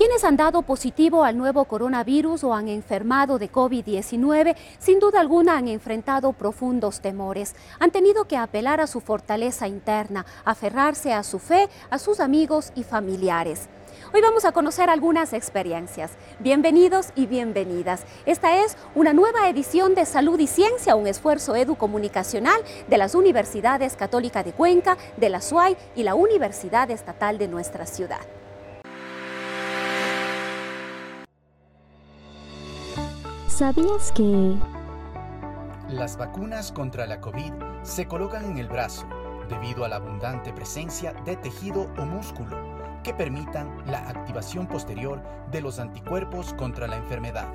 Quienes han dado positivo al nuevo coronavirus o han enfermado de COVID-19, sin duda alguna han enfrentado profundos temores. Han tenido que apelar a su fortaleza interna, aferrarse a su fe, a sus amigos y familiares. Hoy vamos a conocer algunas experiencias. Bienvenidos y bienvenidas. Esta es una nueva edición de Salud y Ciencia, un esfuerzo educomunicacional de las Universidades Católica de Cuenca, de la SUAY y la Universidad Estatal de nuestra ciudad. ¿Sabías que... Las vacunas contra la COVID se colocan en el brazo debido a la abundante presencia de tejido o músculo que permitan la activación posterior de los anticuerpos contra la enfermedad.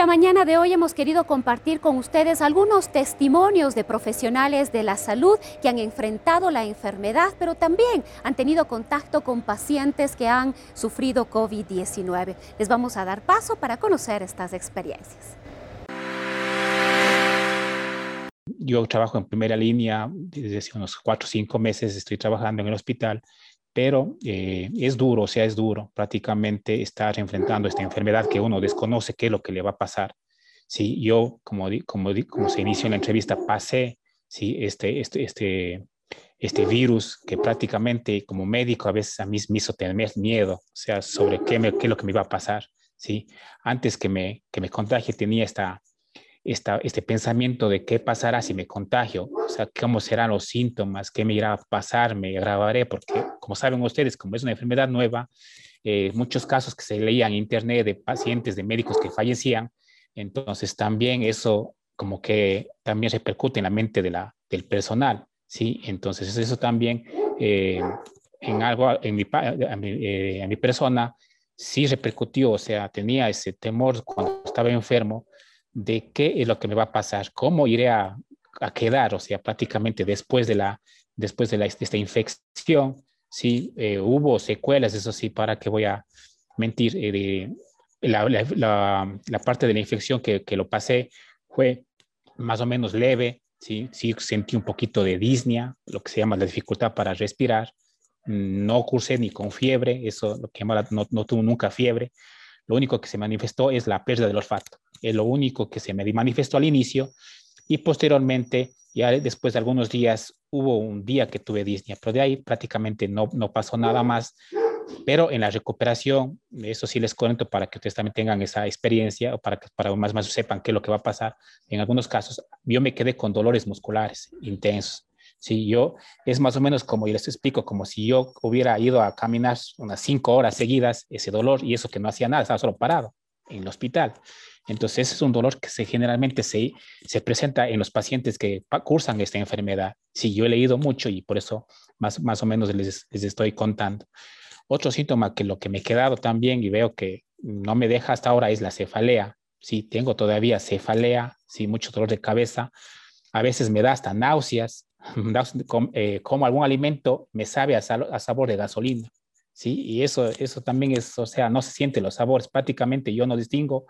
La mañana de hoy hemos querido compartir con ustedes algunos testimonios de profesionales de la salud que han enfrentado la enfermedad, pero también han tenido contacto con pacientes que han sufrido COVID-19. Les vamos a dar paso para conocer estas experiencias. Yo trabajo en primera línea desde hace unos cuatro o cinco meses, estoy trabajando en el hospital pero eh, es duro, o sea, es duro prácticamente estar enfrentando esta enfermedad que uno desconoce qué es lo que le va a pasar. Sí, yo, como, como, como se inició en la entrevista, pasé sí, este, este, este, este virus que prácticamente como médico a veces a mí me hizo tener miedo, o sea, sobre qué, qué es lo que me iba a pasar. ¿sí? Antes que me, que me contagie tenía esta, este pensamiento de qué pasará si me contagio, o sea, cómo serán los síntomas, qué me irá a pasar, me agravaré, porque como saben ustedes, como es una enfermedad nueva, eh, muchos casos que se leían en internet de pacientes, de médicos que fallecían, entonces también eso como que también repercute en la mente del personal, ¿sí? Entonces eso también eh, en algo, en mi, eh, a mi persona, sí repercutió, o sea, tenía ese temor cuando estaba enfermo, de qué es lo que me va a pasar, cómo iré a, quedar, o sea, prácticamente después de, la, después de, esta infección, si eh, hubo secuelas, eso sí, para que voy a mentir, eh, la, la, parte de la infección que, que, lo pasé fue más o menos leve, ¿sí? sí sentí un poquito de disnea, lo que se llama la dificultad para respirar, no cursé ni con fiebre, eso lo que llama, no, no tuve nunca fiebre, lo único que se manifestó es la pérdida del olfato. Es lo único que se me manifestó al inicio y posteriormente, ya después de algunos días, hubo un día que tuve disnea, pero de ahí prácticamente no, no pasó nada más. Pero en la recuperación, eso sí les cuento para que ustedes también tengan esa experiencia o para que para más más sepan qué es lo que va a pasar. En algunos casos, yo me quedé con dolores musculares intensos. Sí, yo es más o menos como, y les explico, como si yo hubiera ido a caminar unas cinco horas seguidas, ese dolor, y eso que no hacía nada, estaba solo parado en el hospital. Entonces, ese es un dolor que se, generalmente se, se presenta en los pacientes que cursan esta enfermedad. Sí, yo he leído mucho y por eso más, más o menos les, les estoy contando. Otro síntoma que lo que me he quedado también y veo que no me deja hasta ahora es la cefalea. Sí, tengo todavía cefalea, sí, mucho dolor de cabeza. A veces me da hasta náuseas, eh, como algún alimento me sabe a, sabor de gasolina, ¿sí? Y eso, eso también es, o sea, no se siente los sabores, prácticamente yo no distingo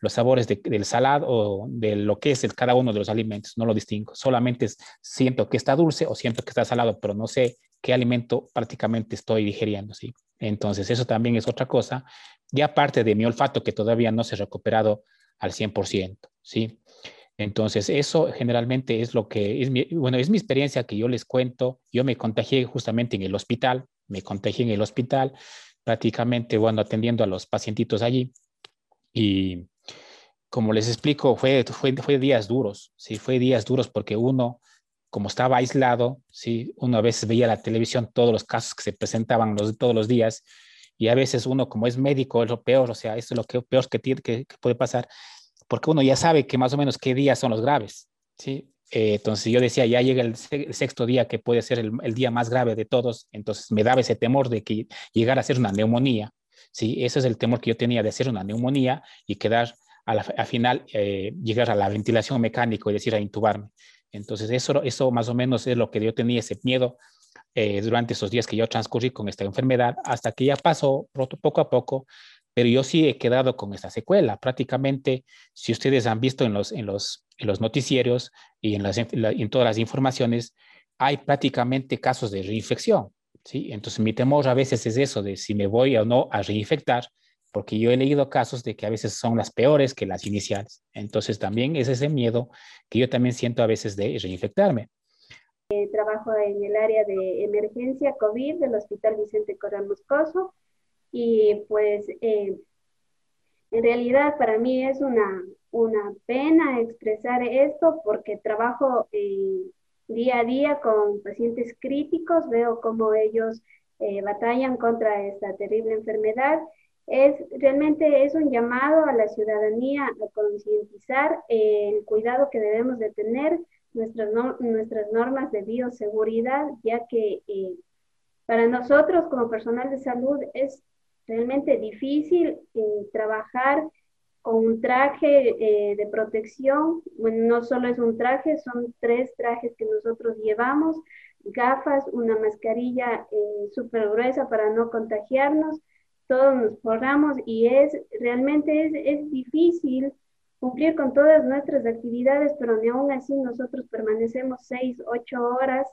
los sabores del salado o de lo que es el, cada uno de los alimentos, no lo distingo, solamente siento que está dulce o siento que está salado, pero no sé qué alimento prácticamente estoy digeriendo, ¿sí? Entonces, eso también es otra cosa, ya aparte de mi olfato que todavía no se ha recuperado al 100%, ¿sí? Entonces, eso generalmente es lo que es mi, bueno, es mi experiencia que yo les cuento. Yo me contagié justamente en el hospital, me contagié en el hospital, prácticamente, bueno, atendiendo a los pacientitos allí. Y como les explico, fue, fue, fue días duros, sí, fue días duros porque uno, como estaba aislado, sí, uno a veces veía la televisión todos los casos que se presentaban los, todos los días y a veces uno como es médico es lo peor, o sea, eso es lo que, peor que, tiene, que puede pasar porque uno ya sabe que más o menos qué días son los graves, ¿sí? Eh, entonces yo decía, ya llega el, sexto día que puede ser el, día más grave de todos, entonces me daba ese temor de que llegara a ser una neumonía. Sí, ese es el temor que yo tenía de hacer una neumonía y quedar al final, eh, llegar a la ventilación mecánica y decir a intubarme. Entonces eso, eso más o menos es lo que yo tenía ese miedo eh, durante esos días que yo transcurrí con esta enfermedad, hasta que ya pasó poco a poco, pero yo sí he quedado con esta secuela. Prácticamente, si ustedes han visto en los, en los, en los noticieros y en, las, en todas las informaciones, hay prácticamente casos de reinfección. ¿sí? Entonces, mi temor a veces es eso, de si me voy o no a reinfectar, porque yo he leído casos de que a veces son las peores que las iniciales. Entonces, también es ese miedo que yo también siento a veces de reinfectarme. Eh, trabajo en el área de emergencia COVID del Hospital Vicente Corral Moscoso y pues eh, en realidad para mí es una, una pena expresar esto porque trabajo eh, día a día con pacientes críticos, veo cómo ellos eh, batallan contra esta terrible enfermedad. Es, realmente es un llamado a la ciudadanía a concientizar el cuidado que debemos de tener, nuestras, nuestras normas de bioseguridad, ya que para nosotros como personal de salud es realmente difícil eh, trabajar con un traje eh, de protección. Bueno, no solo es un traje, son tres trajes que nosotros llevamos, gafas, una mascarilla eh, súper gruesa para no contagiarnos. Todos nos forramos y es realmente es, es difícil cumplir con todas nuestras actividades, pero ni aún así nosotros permanecemos seis, ocho horas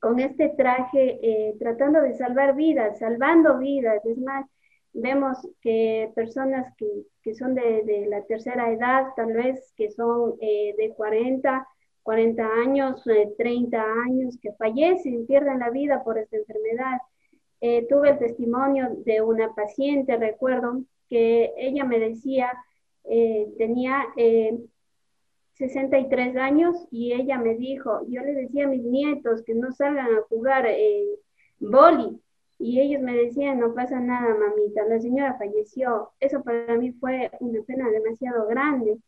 con este traje eh, tratando de salvar vidas, salvando vidas. Es más, vemos que personas que, que son de, de, la tercera edad, tal vez que son eh, de 40, 40 años, 30 eh, años, que fallecen, pierden la vida por esta enfermedad. Tuve el testimonio de una paciente, recuerdo, que ella me decía, tenía 63 años y ella me dijo, yo le decía a mis nietos que no salgan a jugar eh, boli y ellos me decían, no pasa nada, mamita, la señora falleció. Eso para mí fue una pena demasiado grande.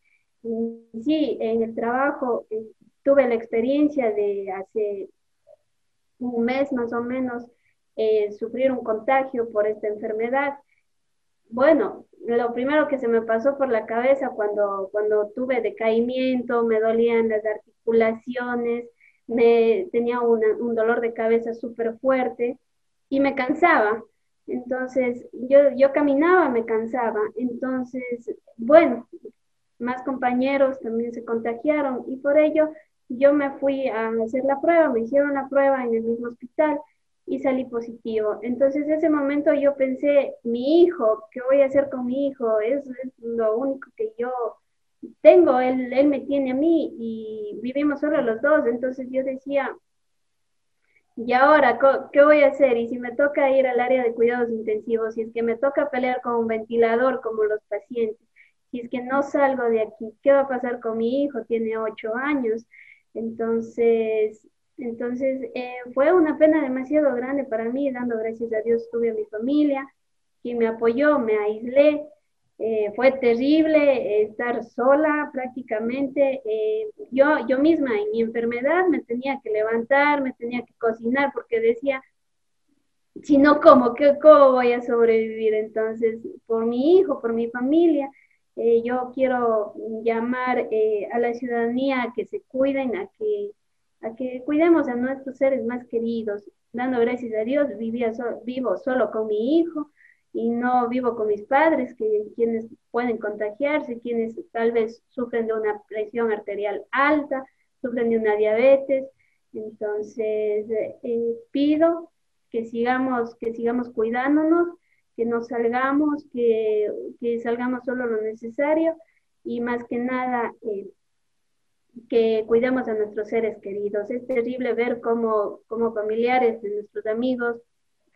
Sí, en el trabajo eh, tuve la experiencia de hace un mes más o menos eh, sufrir un contagio por esta enfermedad. Bueno, lo primero que se me pasó por la cabeza cuando, cuando tuve decaimiento, me dolían las articulaciones, me tenía un dolor de cabeza súper fuerte y me cansaba. Entonces, yo, yo caminaba, me cansaba. Entonces, bueno, más compañeros también se contagiaron y por ello yo me fui a hacer la prueba, me hicieron la prueba en el mismo hospital y salí positivo. Entonces, ese momento yo pensé, mi hijo, ¿qué voy a hacer con mi hijo? Es, es lo único que yo tengo, él, él me tiene a mí y vivimos solo los dos. Entonces yo decía, ¿y ahora qué voy a hacer? Y si me toca ir al área de cuidados intensivos, si es que me toca pelear con un ventilador como los pacientes, si es que no salgo de aquí, ¿qué va a pasar con mi hijo? Tiene ocho años. Entonces, entonces, eh, fue una pena demasiado grande para mí, dando gracias a Dios tuve a mi familia, quien me apoyó, me aislé. Eh, fue terrible estar sola prácticamente. Eh, yo, yo misma en mi enfermedad me tenía que levantar, me tenía que cocinar porque decía, si no como, ¿qué, ¿cómo voy a sobrevivir? Entonces, por mi hijo, por mi familia, yo quiero llamar a la ciudadanía a que se cuiden, a que a que cuidemos a nuestros seres más queridos. Dando gracias a Dios, vivía vivo solo con mi hijo y no vivo con mis padres, que quienes pueden contagiarse, quienes tal vez sufren de una presión arterial alta, sufren de una diabetes. Entonces, eh, pido que sigamos, que sigamos cuidándonos, que no salgamos, que, que salgamos solo lo necesario y más que nada eh, que cuidemos a nuestros seres queridos. Es terrible ver cómo, cómo familiares de nuestros amigos,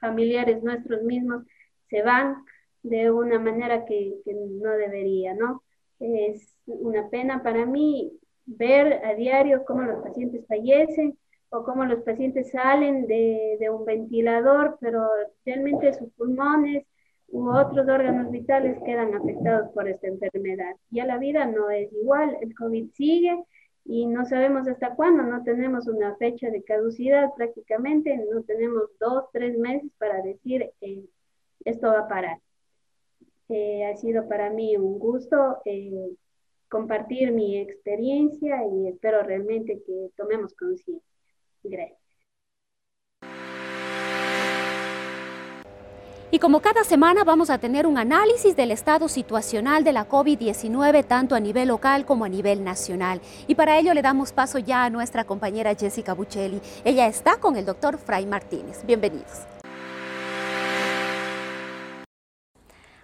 familiares nuestros mismos, se van de una manera que, que, no debería, ¿no? Es una pena para mí ver a diario cómo los pacientes fallecen o cómo los pacientes salen de, de un ventilador, pero realmente sus pulmones u otros órganos vitales quedan afectados por esta enfermedad. Ya la vida no es igual, el COVID sigue y no sabemos hasta cuándo, no tenemos una fecha de caducidad prácticamente, no tenemos dos, tres meses para decir eh, esto va a parar. Eh, ha sido para mí un gusto eh, compartir mi experiencia y espero realmente que tomemos conciencia. Gracias. Y como cada semana vamos a tener un análisis del estado situacional de la COVID-19 tanto a nivel local como a nivel nacional. Y para ello le damos paso ya a nuestra compañera Jessica Buccelli. Ella está con el doctor Fray Martínez. Bienvenidos.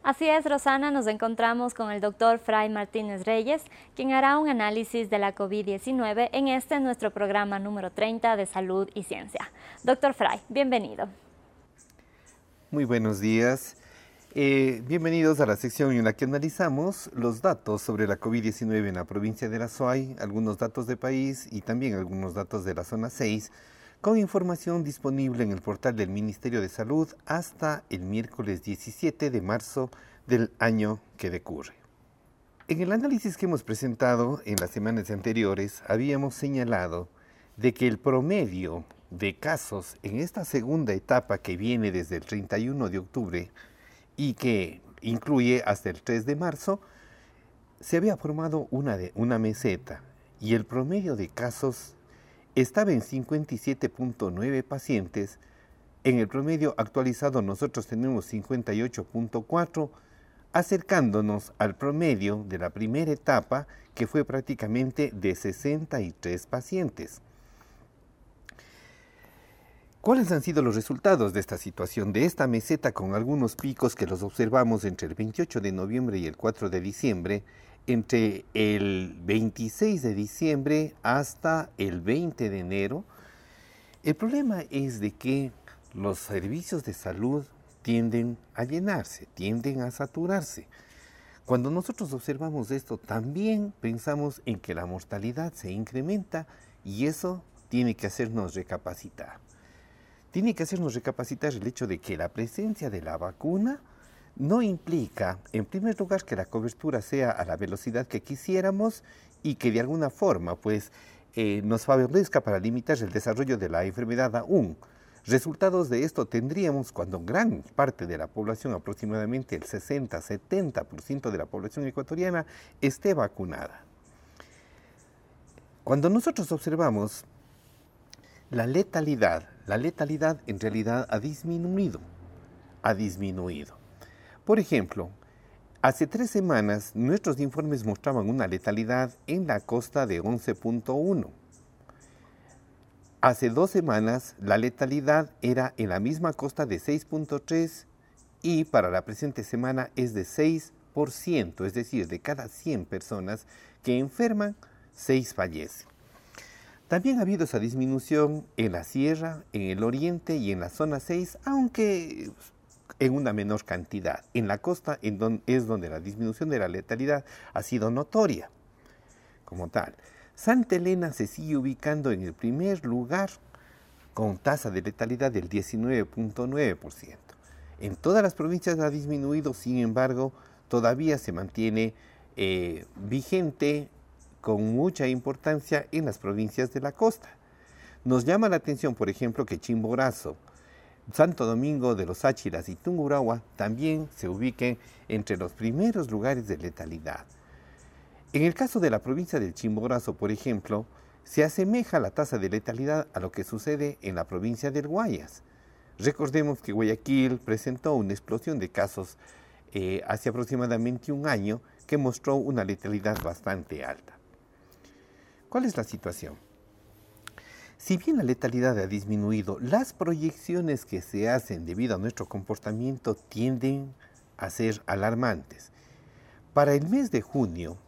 Así es, Rosana, nos encontramos con el doctor Fray Martínez Reyes, quien hará un análisis de la COVID-19 en este nuestro programa número 30 de Salud y Ciencia. Doctor Fray, bienvenido. Muy buenos días. Eh, bienvenidos a la sección en la que analizamos los datos sobre la COVID-19 en la provincia de La Suay, algunos datos de país y también algunos datos de la zona 6, con información disponible en el portal del Ministerio de Salud hasta el miércoles 17 de marzo del año que decurre. En el análisis que hemos presentado en las semanas anteriores, habíamos señalado de que el promedio de casos en esta segunda etapa que viene desde el 31 de octubre y que incluye hasta el 3 de marzo, se había formado una, de, una meseta y el promedio de casos estaba en 57.9 pacientes. En el promedio actualizado nosotros tenemos 58.4, acercándonos al promedio de la primera etapa que fue prácticamente de 63 pacientes. ¿Cuáles han sido los resultados de esta situación, de esta meseta con algunos picos que los observamos entre el 28 de noviembre y el 4 de diciembre, entre el 26 de diciembre hasta el 20 de enero? El problema es de que los servicios de salud tienden a llenarse, tienden a saturarse. Cuando nosotros observamos esto, también pensamos en que la mortalidad se incrementa y eso tiene que hacernos recapacitar tiene que hacernos recapacitar el hecho de que la presencia de la vacuna no implica, en primer lugar, que la cobertura sea a la velocidad que quisiéramos y que de alguna forma pues, eh, nos favorezca para limitar el desarrollo de la enfermedad aún. Resultados de esto tendríamos cuando gran parte de la población, aproximadamente el 60-70% de la población ecuatoriana, esté vacunada. Cuando nosotros observamos la letalidad, la letalidad en realidad ha disminuido, ha disminuido. Por ejemplo, hace tres semanas nuestros informes mostraban una letalidad en la costa de 11.1. Hace dos semanas la letalidad era en la misma costa de 6.3 y para la presente semana es de 6%, es decir, de cada 100 personas que enferman, 6 fallecen. También ha habido esa disminución en la sierra, en el oriente y en la zona 6, aunque en una menor cantidad. En la costa es donde la disminución de la letalidad ha sido notoria como tal. Santa Elena se sigue ubicando en el primer lugar con tasa de letalidad del 19.9%. En todas las provincias ha disminuido, sin embargo, todavía se mantiene eh, vigente con mucha importancia en las provincias de la costa. Nos llama la atención, por ejemplo, que Chimborazo, Santo Domingo de los Áchilas y Tungurahua también se ubiquen entre los primeros lugares de letalidad. En el caso de la provincia del Chimborazo, por ejemplo, se asemeja la tasa de letalidad a lo que sucede en la provincia del Guayas. Recordemos que Guayaquil presentó una explosión de casos eh, hace aproximadamente un año que mostró una letalidad bastante alta. ¿Cuál es la situación? Si bien la letalidad ha disminuido, las proyecciones que se hacen debido a nuestro comportamiento tienden a ser alarmantes. Para el mes de junio,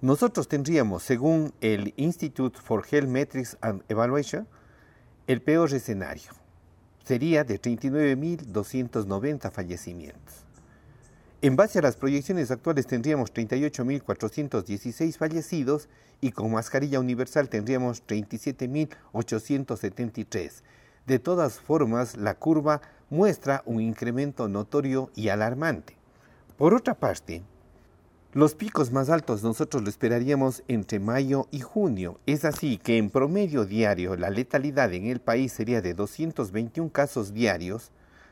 nosotros tendríamos, según el Institute for Health Metrics and Evaluation, el peor escenario. Sería de 39.290 fallecimientos. En base a las proyecciones actuales tendríamos 38.416 fallecidos y con mascarilla universal tendríamos 37.873. De todas formas, la curva muestra un incremento notorio y alarmante. Por otra parte, Los picos más altos nosotros lo esperaríamos entre mayo y junio. Es así que en promedio diario la letalidad en el país sería de 221 casos diarios.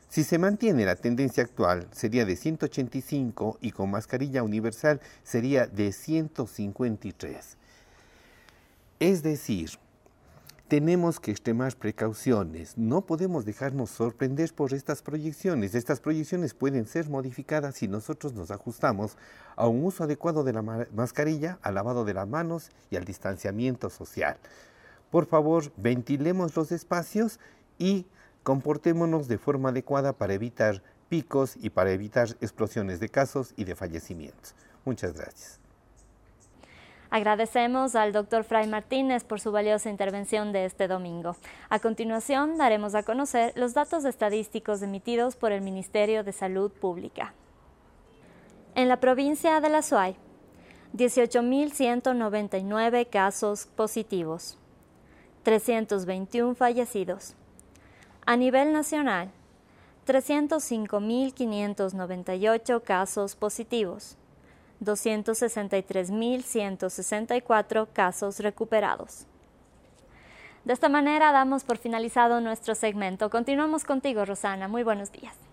Si se mantiene la tendencia actual sería de 185 y con mascarilla universal sería de 153. Es decir, tenemos que extremar precauciones. No podemos dejarnos sorprender por estas proyecciones. Estas proyecciones pueden ser modificadas si nosotros nos ajustamos a un uso adecuado de la mascarilla, al lavado de las manos y al distanciamiento social. Por favor, ventilemos los espacios y comportémonos de forma adecuada para evitar picos y para evitar explosiones de casos y de fallecimientos. Muchas gracias. Agradecemos al doctor Fray Martínez por su valiosa intervención de este domingo. A continuación, daremos a conocer los datos estadísticos emitidos por el Ministerio de Salud Pública. En la provincia de La Suay, 18.199 casos positivos, 321 fallecidos. A nivel nacional, 305.598 casos positivos, 263.164 casos recuperados. De esta manera damos por finalizado nuestro segmento. Continuamos contigo, Rosana. Muy buenos días.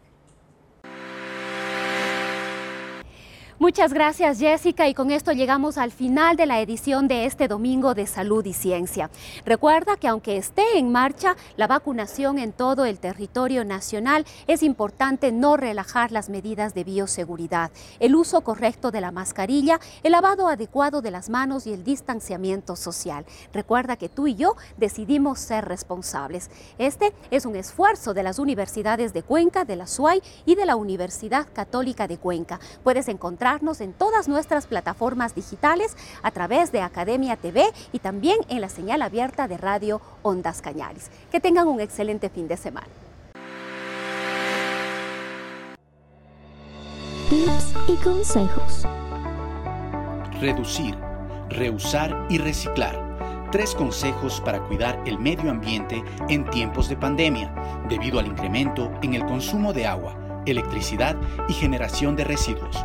Muchas gracias Jessica y con esto llegamos al final de la edición de este domingo de Salud y Ciencia. Recuerda que aunque esté en marcha la vacunación en todo el territorio nacional, es importante no relajar las medidas de bioseguridad, el uso correcto de la mascarilla, el lavado adecuado de las manos y el distanciamiento social. Recuerda que tú y yo decidimos ser responsables. Este es un esfuerzo de las universidades de Cuenca, de la SUAY y de la Universidad Católica de Cuenca. Puedes encontrar en todas nuestras plataformas digitales a través de Academia TV y también en la señal abierta de Radio Ondas Cañaris. Que tengan un excelente fin de semana. Tips y consejos. Reducir, reusar y reciclar. Tres consejos para cuidar el medio ambiente en tiempos de pandemia, debido al incremento en el consumo de agua, electricidad y generación de residuos.